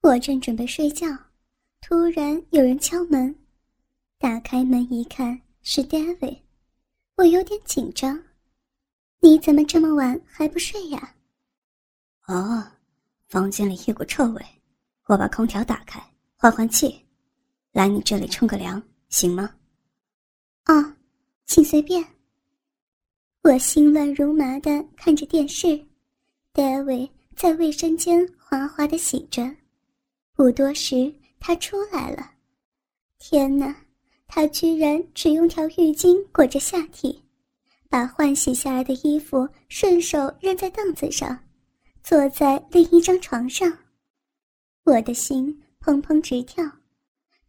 我正准备睡觉，突然有人敲门。打开门一看，是 David。我有点紧张。你怎么这么晚还不睡呀？哦，房间里一股臭味，我把空调打开换换气。来你这里冲个凉，行吗？哦，请随便。我心乱如麻的看着电视，David 在卫生间哗哗的洗着。不多时，他出来了。天哪，他居然只用条浴巾裹着下体，把换洗下来的衣服顺手扔在凳子上，坐在另一张床上。我的心砰砰直跳。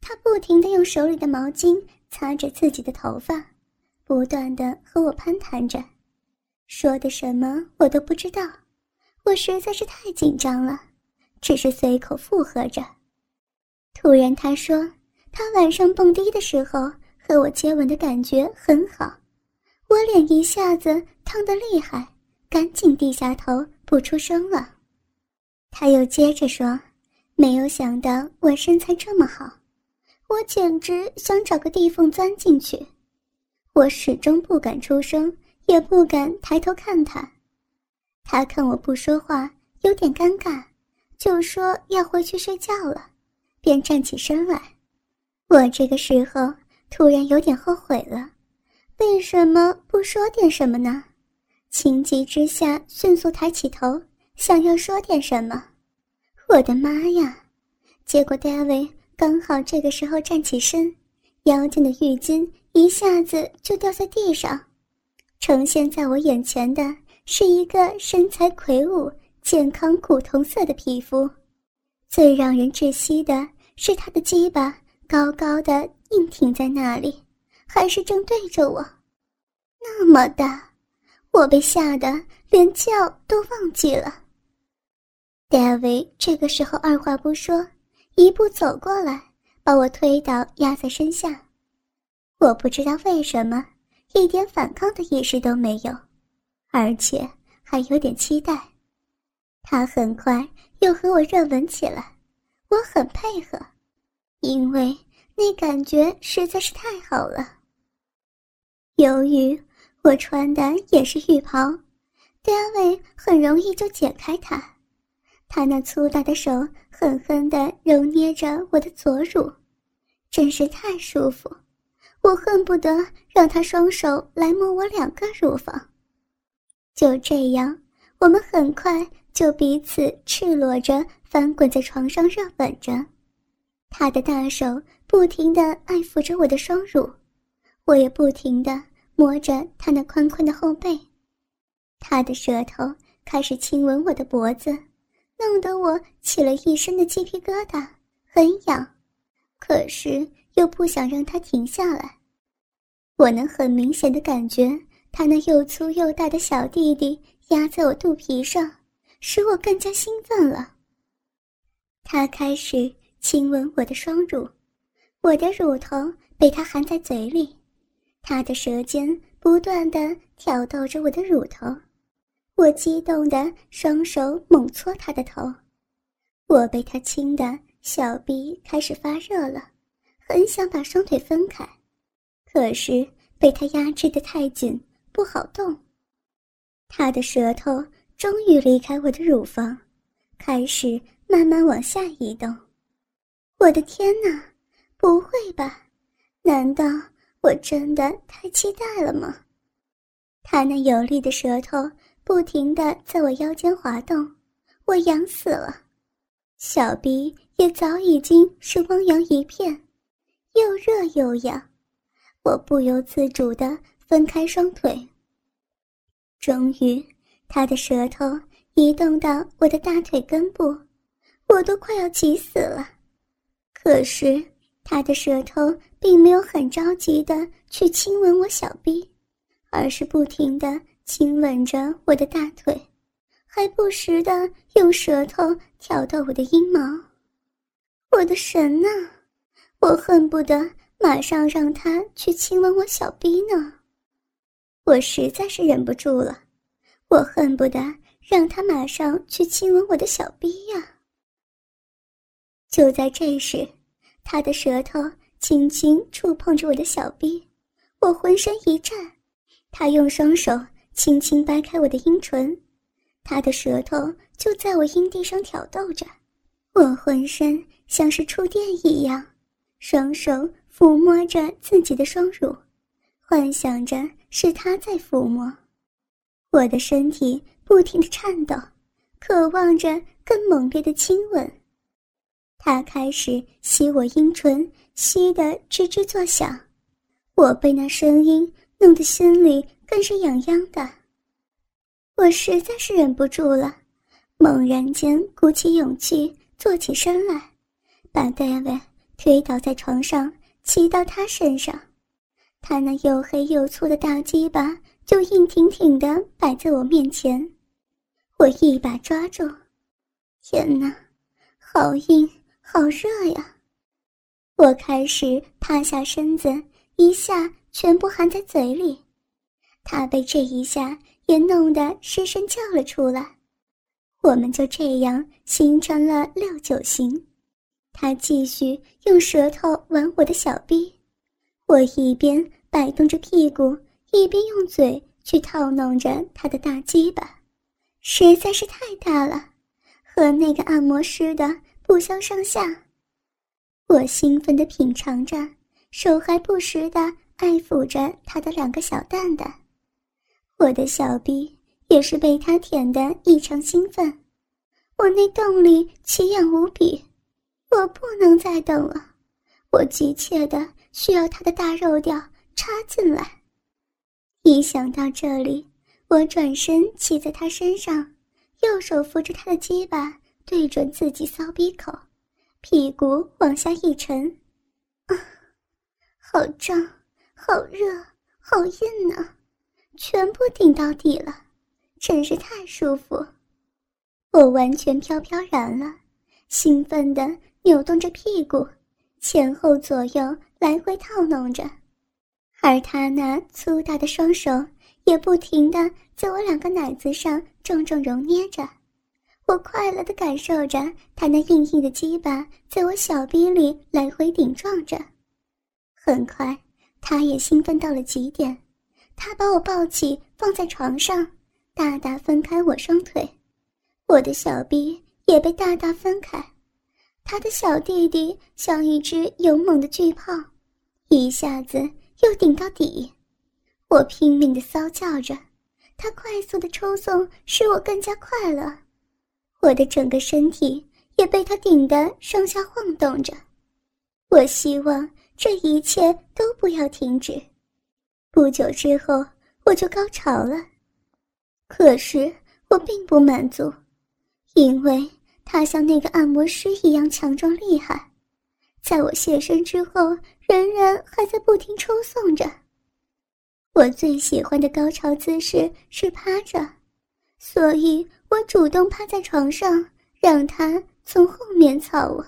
他不停地用手里的毛巾擦着自己的头发，不断地和我攀谈着，说的什么我都不知道。我实在是太紧张了。只是随口附和着。突然，他说：“他晚上蹦迪的时候和我接吻的感觉很好。”我脸一下子烫得厉害，赶紧低下头不出声了。他又接着说：“没有想到我身材这么好，我简直想找个地缝钻进去。”我始终不敢出声，也不敢抬头看他。他看我不说话，有点尴尬。就说要回去睡觉了，便站起身来。我这个时候突然有点后悔了，为什么不说点什么呢？情急之下，迅速抬起头，想要说点什么。我的妈呀！结果 David 刚好这个时候站起身，腰间的浴巾一下子就掉在地上，呈现在我眼前的是一个身材魁梧。健康古铜色的皮肤，最让人窒息的是他的鸡巴高高的硬挺在那里，还是正对着我，那么大，我被吓得连叫都忘记了。David 这个时候二话不说，一步走过来，把我推倒压在身下。我不知道为什么，一点反抗的意识都没有，而且还有点期待。他很快又和我热吻起来，我很配合，因为那感觉实在是太好了。由于我穿的也是浴袍，戴维很容易就解开它。他那粗大的手狠狠地揉捏着我的左乳，真是太舒服，我恨不得让他双手来摸我两个乳房。就这样，我们很快。就彼此赤裸着翻滚在床上热吻着，他的大手不停地爱抚着我的双乳，我也不停地摸着他那宽宽的后背，他的舌头开始亲吻我的脖子，弄得我起了一身的鸡皮疙瘩，很痒，可是又不想让他停下来。我能很明显的感觉他那又粗又大的小弟弟压在我肚皮上。使我更加兴奋了。他开始亲吻我的双乳，我的乳头被他含在嘴里，他的舌尖不断的挑逗着我的乳头，我激动的双手猛搓他的头，我被他亲的小臂开始发热了，很想把双腿分开，可是被他压制的太紧，不好动。他的舌头。终于离开我的乳房，开始慢慢往下移动。我的天哪，不会吧？难道我真的太期待了吗？他那有力的舌头不停地在我腰间滑动，我痒死了，小鼻也早已经是汪洋一片，又热又痒，我不由自主地分开双腿。终于。他的舌头移动到我的大腿根部，我都快要急死了。可是他的舌头并没有很着急的去亲吻我小臂，而是不停的亲吻着我的大腿，还不时的用舌头挑逗我的阴毛。我的神呐！我恨不得马上让他去亲吻我小臂呢。我实在是忍不住了。我恨不得让他马上去亲吻我的小逼呀！就在这时，他的舌头轻轻触碰着我的小逼，我浑身一颤。他用双手轻轻掰开我的阴唇，他的舌头就在我阴蒂上挑逗着，我浑身像是触电一样，双手抚摸着自己的双乳，幻想着是他在抚摸。我的身体不停的颤抖，渴望着更猛烈的亲吻。他开始吸我阴唇，吸得吱吱作响。我被那声音弄得心里更是痒痒的。我实在是忍不住了，猛然间鼓起勇气坐起身来，把戴维推倒在床上，骑到他身上。他那又黑又粗的大鸡巴。就硬挺挺的摆在我面前，我一把抓住，天哪，好硬，好热呀！我开始趴下身子，一下全部含在嘴里。他被这一下也弄得失声叫了出来。我们就这样形成了六九形。他继续用舌头玩我的小臂，我一边摆动着屁股。一边用嘴去套弄着他的大鸡巴，实在是太大了，和那个按摩师的不相上下。我兴奋地品尝着，手还不时地爱抚着他的两个小蛋蛋，我的小臂也是被他舔得异常兴奋，我那洞里奇痒无比，我不能再等了，我急切地需要他的大肉吊插进来。一想到这里，我转身骑在他身上，右手扶着他的鸡巴，对准自己骚逼口，屁股往下一沉，啊，好胀，好热，好硬啊，全部顶到底了，真是太舒服。我完全飘飘然了，兴奋地扭动着屁股，前后左右来回套弄着。而他那粗大的双手也不停地在我两个奶子上重重揉捏着，我快乐地感受着他那硬硬的鸡巴在我小臂里来回顶撞着。很快，他也兴奋到了极点，他把我抱起放在床上，大大分开我双腿，我的小臂也被大大分开，他的小弟弟像一只勇猛的巨炮，一下子。又顶到底，我拼命的骚叫着，他快速的抽送使我更加快乐，我的整个身体也被他顶得上下晃动着。我希望这一切都不要停止。不久之后，我就高潮了，可是我并不满足，因为他像那个按摩师一样强壮厉害。在我现身之后，仍然还在不停抽送着。我最喜欢的高潮姿势是趴着，所以我主动趴在床上，让他从后面操我。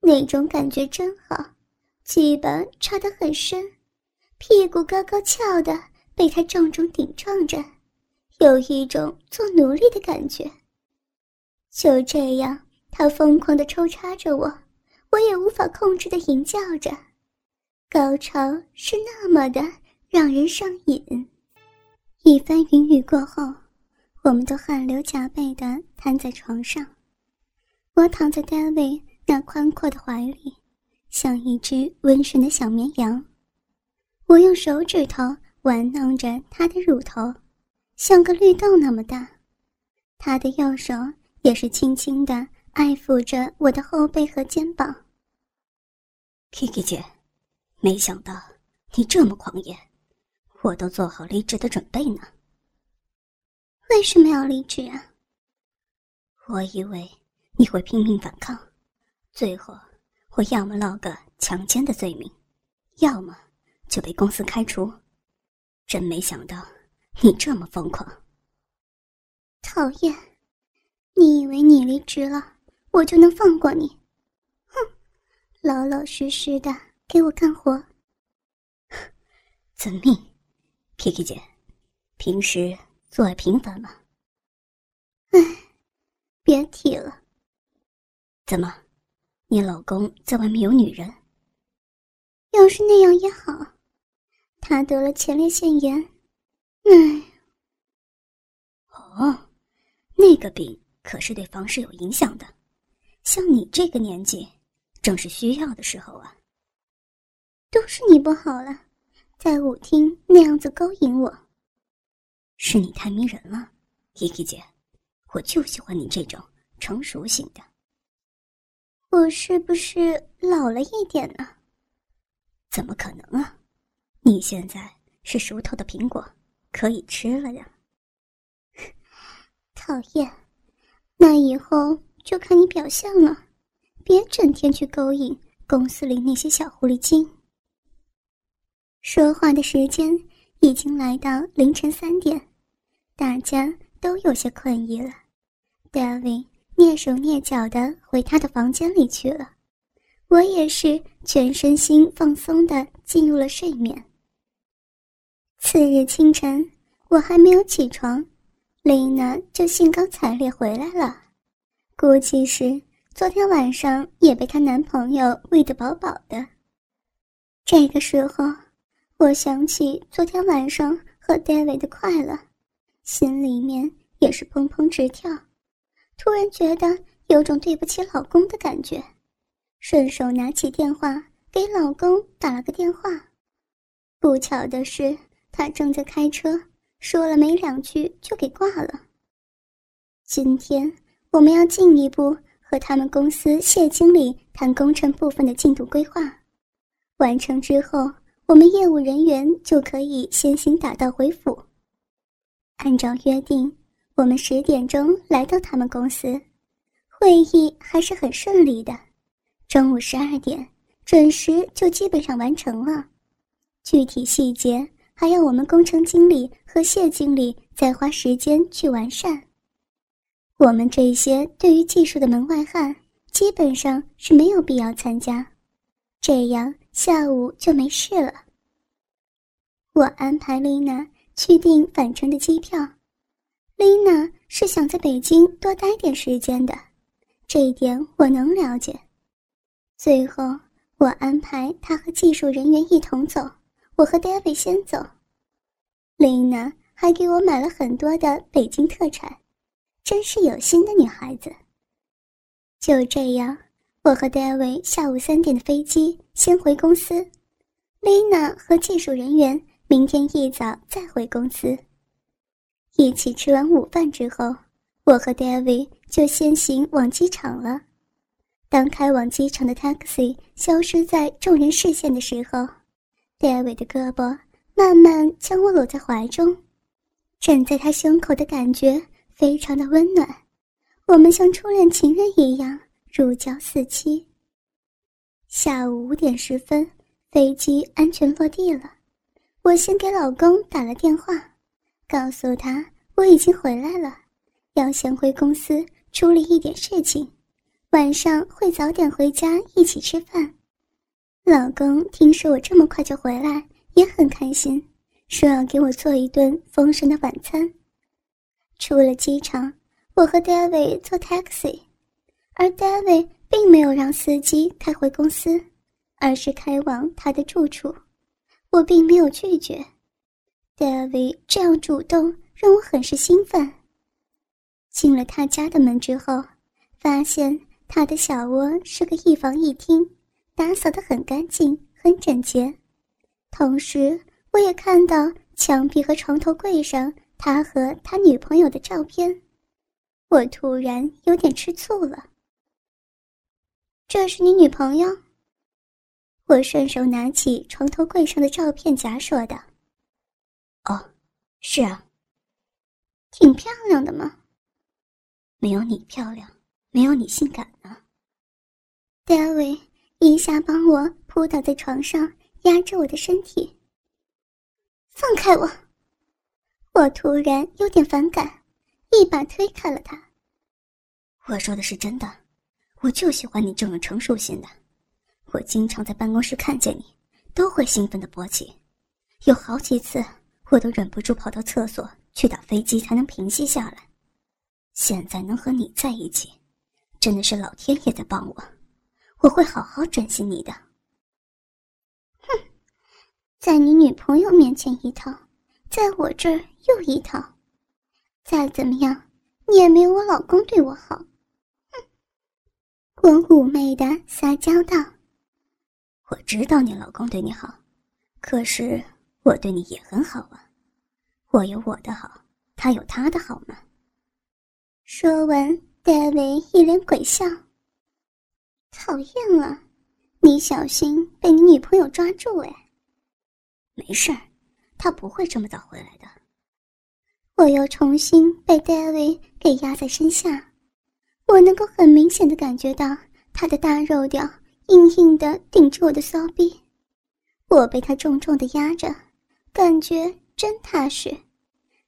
那种感觉真好，鸡巴插得很深，屁股高高翘的被他重重顶撞着，有一种做奴隶的感觉。就这样，他疯狂地抽插着我。我也无法控制的吟叫着，高潮是那么的让人上瘾。一番云雨过后，我们都汗流浃背的瘫在床上。我躺在 David 那宽阔的怀里，像一只温顺的小绵羊。我用手指头玩弄着他的乳头，像个绿豆那么大。他的右手也是轻轻的爱抚着我的后背和肩膀。Kiki 姐，没想到你这么狂野，我都做好离职的准备呢。为什么要离职啊？我以为你会拼命反抗，最后我要么落个强奸的罪名，要么就被公司开除。真没想到你这么疯狂。讨厌！你以为你离职了，我就能放过你？哼老老实实的给我干活。遵命，Kiki 姐。平时做爱频繁吗？哎，别提了。怎么，你老公在外面有女人。要是那样也好，他得了前列腺炎，哎。哦，那个病可是对房事有影响的，像你这个年纪，正是需要的时候啊。都是你不好了，在舞厅那样子勾引我。是你太迷人了，伊琪姐，我就喜欢你这种成熟型的。我是不是老了一点呢？怎么可能啊！你现在是熟透的苹果，可以吃了呀。讨厌，那以后就看你表现了，别整天去勾引公司里那些小狐狸精。说话的时间已经来到凌晨三点，大家都有些困意了。David 蹑手蹑脚的回他的房间里去了，我也是全身心放松的进入了睡眠。次日清晨，我还没有起床，丽娜就兴高采烈回来了，估计是昨天晚上也被她男朋友喂得饱饱的。这个时候。我想起昨天晚上和 David 的快乐，心里面也是砰砰直跳，突然觉得有种对不起老公的感觉，顺手拿起电话给老公打了个电话。不巧的是，他正在开车，说了没两句就给挂了。今天我们要进一步和他们公司谢经理谈工程部分的进度规划，完成之后。我们业务人员就可以先行打道回府。按照约定，我们十点钟来到他们公司，会议还是很顺利的。中午十二点准时就基本上完成了，具体细节还要我们工程经理和谢经理再花时间去完善。我们这些对于技术的门外汉，基本上是没有必要参加，这样。下午就没事了。我安排丽娜去订返程的机票。丽娜是想在北京多待点时间的，这一点我能了解。最后，我安排她和技术人员一同走，我和 David 先走。丽娜还给我买了很多的北京特产，真是有心的女孩子。就这样。我和 David 下午三点的飞机先回公司，Lina 和技术人员明天一早再回公司。一起吃完午饭之后，我和 David 就先行往机场了。当开往机场的 taxi 消失在众人视线的时候，David 的胳膊慢慢将我搂在怀中，枕在他胸口的感觉非常的温暖，我们像初恋情人一样。如胶似漆。下午五点十分，飞机安全落地了。我先给老公打了电话，告诉他我已经回来了，要先回公司处理一点事情，晚上会早点回家一起吃饭。老公听说我这么快就回来，也很开心，说要给我做一顿丰盛的晚餐。出了机场，我和 David 坐 taxi。而 David 并没有让司机开回公司，而是开往他的住处。我并没有拒绝，David 这样主动让我很是兴奋。进了他家的门之后，发现他的小窝是个一房一厅，打扫得很干净、很整洁。同时，我也看到墙壁和床头柜上他和他女朋友的照片，我突然有点吃醋了。这是你女朋友？我顺手拿起床头柜上的照片夹，说道：“哦，是啊，挺漂亮的嘛。没有你漂亮，没有你性感呢。” David 一下帮我扑倒在床上，压着我的身体。放开我！我突然有点反感，一把推开了他。我说的是真的。我就喜欢你这种成熟型的，我经常在办公室看见你，都会兴奋的勃起，有好几次我都忍不住跑到厕所去打飞机才能平息下来。现在能和你在一起，真的是老天爷在帮我，我会好好珍惜你的。哼，在你女朋友面前一套，在我这儿又一套，再怎么样，你也没有我老公对我好。我妩媚的撒娇道：“我知道你老公对你好，可是我对你也很好啊。我有我的好，他有他的好吗？”说完，戴维一脸鬼笑。讨厌了，你小心被你女朋友抓住哎！没事儿，他不会这么早回来的。我又重新被戴维给压在身下，我能够很明显的感觉到他的大肉屌硬硬的顶着我的骚逼，我被他重重的压着，感觉真踏实。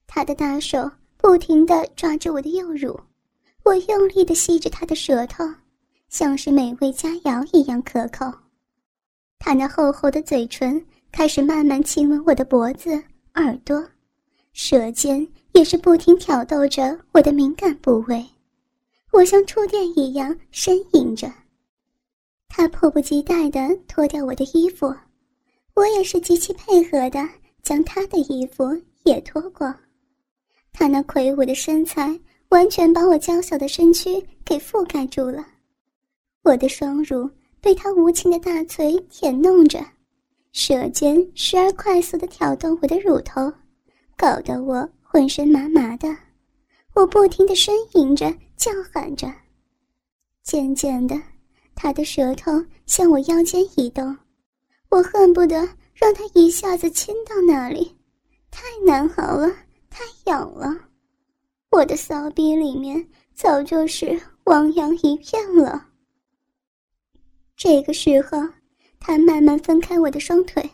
他的大手不停的抓着我的右乳，我用力的吸着他的舌头。像是美味佳肴一样可口，他那厚厚的嘴唇开始慢慢亲吻我的脖子、耳朵，舌尖也是不停挑逗着我的敏感部位。我像触电一样呻吟着。他迫不及待地脱掉我的衣服，我也是极其配合的将他的衣服也脱光。他那魁梧的身材完全把我娇小的身躯给覆盖住了。我的双乳被他无情的大嘴舔弄着，舌尖时而快速的挑动我的乳头，搞得我浑身麻麻的。我不停的呻吟着，叫喊着。渐渐的，他的舌头向我腰间移动，我恨不得让他一下子亲到那里，太难熬了，太痒了。我的骚逼里面早就是汪洋一片了。这个时候，他慢慢分开我的双腿，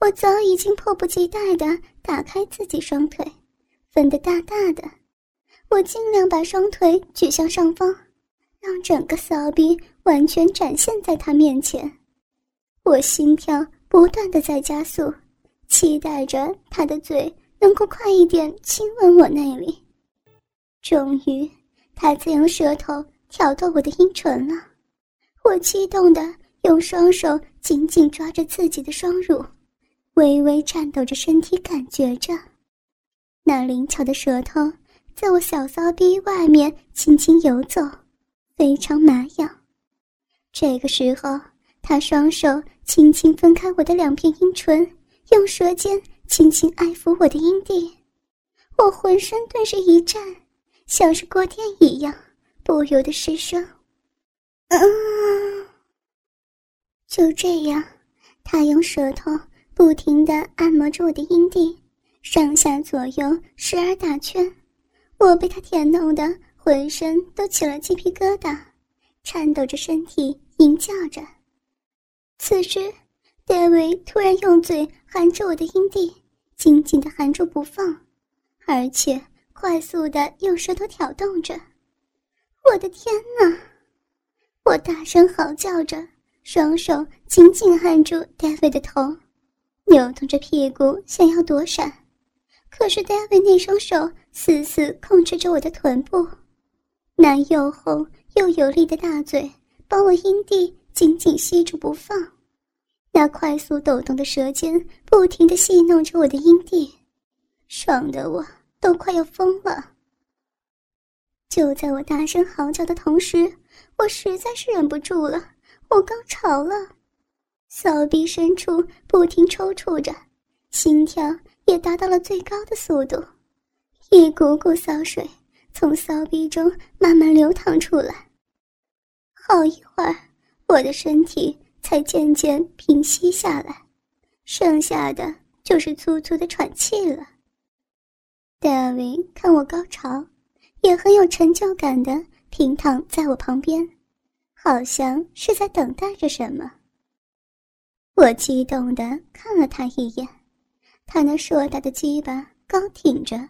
我早已经迫不及待的打开自己双腿，分得大大的。我尽量把双腿举向上方，让整个骚逼完全展现在他面前。我心跳不断的在加速，期待着他的嘴能够快一点亲吻我那里。终于，他在用舌头挑逗我的阴唇了。我激动的用双手紧紧抓着自己的双乳，微微颤抖着身体，感觉着那灵巧的舌头在我小骚逼外面轻轻游走，非常麻痒。这个时候，他双手轻轻分开我的两片阴唇，用舌尖轻轻爱抚我的阴蒂，我浑身顿时一颤，像是过电一样，不由得失声。嗯，就这样，他用舌头不停的按摩着我的阴蒂，上下左右时而打圈，我被他舔弄的浑身都起了鸡皮疙瘩，颤抖着身体吟叫着。此时，戴维突然用嘴含着我的阴蒂，紧紧的含住不放，而且快速的用舌头挑动着。我的天哪！我大声嚎叫着，双手紧紧按住戴维的头，扭动着屁股想要躲闪，可是戴维那双手死死控制着我的臀部，那又厚又有力的大嘴把我阴蒂紧紧吸住不放，那快速抖动的舌尖不停地戏弄着我的阴蒂，爽得我都快要疯了。就在我大声嚎叫的同时，我实在是忍不住了，我高潮了，骚逼深处不停抽搐着，心跳也达到了最高的速度，一股股骚水从骚逼中慢慢流淌出来。好一会儿，我的身体才渐渐平息下来，剩下的就是粗粗的喘气了。大卫看我高潮。也很有成就感的平躺在我旁边，好像是在等待着什么。我激动的看了他一眼，他那硕大的鸡巴高挺着，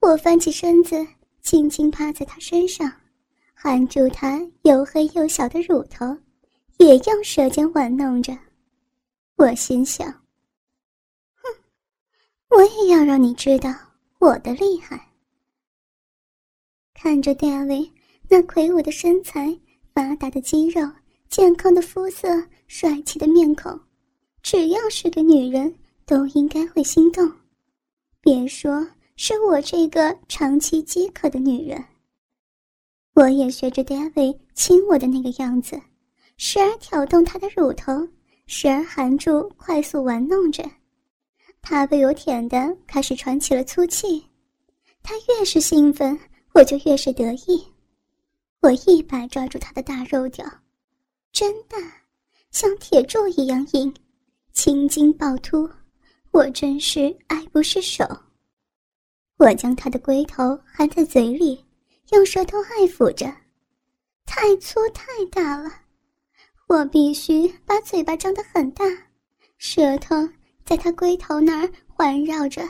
我翻起身子，轻轻趴在他身上，含住他又黑又小的乳头，也用舌尖玩弄着。我心想：哼，我也要让你知道我的厉害。看着戴维那魁梧的身材、发达的肌肉、健康的肤色、帅气的面孔，只要是个女人，都应该会心动。别说是我这个长期饥渴的女人。我也学着 David 亲我的那个样子，时而挑动他的乳头，时而含住快速玩弄着。他被我舔的开始喘起了粗气，他越是兴奋，我就越是得意。我一把抓住他的大肉屌，真的像铁柱一样硬，青筋暴突，我真是爱不释手。我将他的龟头含在嘴里。用舌头爱抚着，太粗太大了，我必须把嘴巴张得很大，舌头在他龟头那儿环绕着。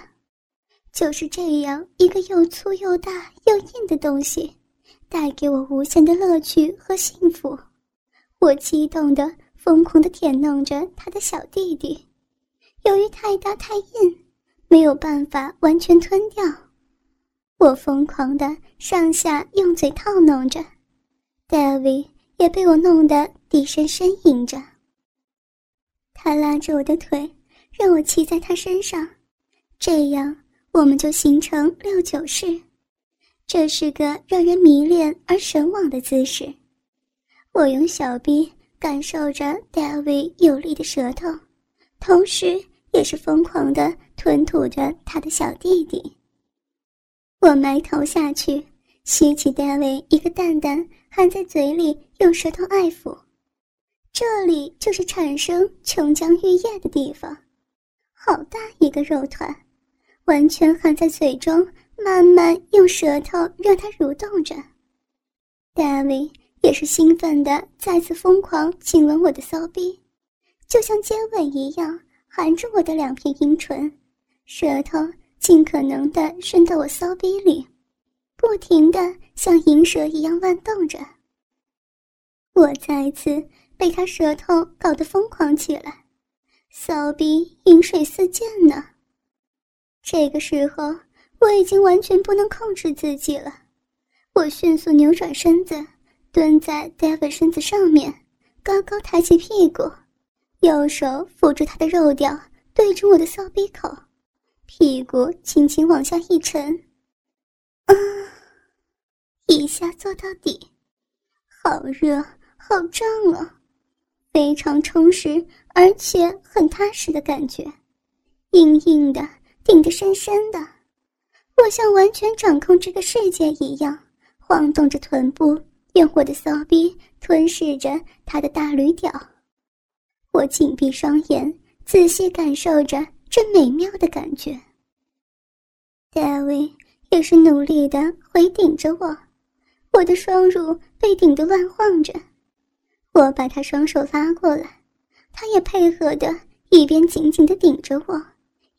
就是这样一个又粗又大又硬的东西，带给我无限的乐趣和幸福。我激动的、疯狂的舔弄着他的小弟弟，由于太大太硬，没有办法完全吞掉。我疯狂的上下用嘴套弄着，David 也被我弄得低声呻吟着。他拉着我的腿，让我骑在他身上，这样我们就形成六九式。这是个让人迷恋而神往的姿势。我用小臂感受着 David 有力的舌头，同时也是疯狂的吞吐着他的小弟弟。我埋头下去，吸起戴维一个蛋蛋，含在嘴里，用舌头爱抚。这里就是产生琼浆玉液的地方，好大一个肉团，完全含在嘴中，慢慢用舌头让它蠕动着。戴维也是兴奋的，再次疯狂亲吻我的骚逼，就像接吻一样，含着我的两片阴唇，舌头。尽可能的伸到我骚逼里，不停的像银蛇一样乱动着。我再次被他舌头搞得疯狂起来，骚逼饮水四溅呢。这个时候我已经完全不能控制自己了，我迅速扭转身子，蹲在 David 身子上面，高高抬起屁股，右手扶住他的肉屌，对着我的骚逼口。屁股轻轻往下一沉，啊，一下坐到底，好热，好胀啊，非常充实而且很踏实的感觉，硬硬的，顶得深深的，我像完全掌控这个世界一样，晃动着臀部，用我的骚逼吞噬着他的大驴屌。我紧闭双眼，仔细感受着。这美妙的感觉。大卫也是努力的回顶着我，我的双乳被顶得乱晃着。我把他双手拉过来，他也配合的，一边紧紧的顶着我，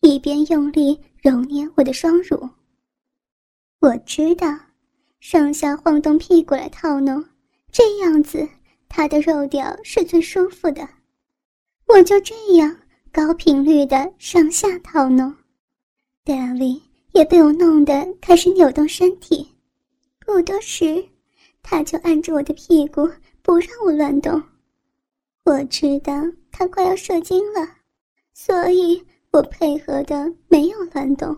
一边用力揉捏我的双乳。我知道，上下晃动屁股来套弄，这样子他的肉屌是最舒服的。我就这样。高频率的上下套弄，大卫也被我弄得开始扭动身体。不多时，他就按住我的屁股，不让我乱动。我知道他快要射精了，所以我配合的没有乱动。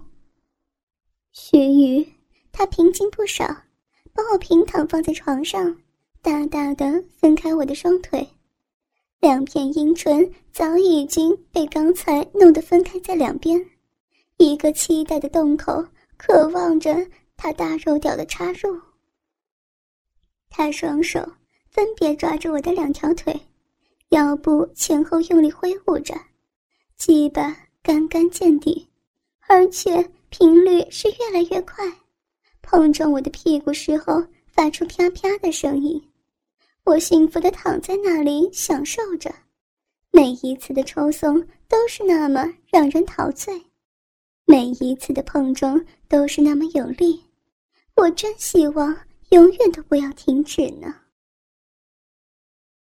须臾，他平静不少，把我平躺放在床上，大大的分开我的双腿。两片阴唇早已经被刚才弄得分开在两边，一个期待的洞口，渴望着他大肉屌的插入。他双手分别抓着我的两条腿，腰部前后用力挥舞着，鸡巴干干见底，而且频率是越来越快，碰撞我的屁股时候发出啪啪的声音。我幸福的躺在那里享受着，每一次的抽送都是那么让人陶醉，每一次的碰撞都是那么有力，我真希望永远都不要停止呢。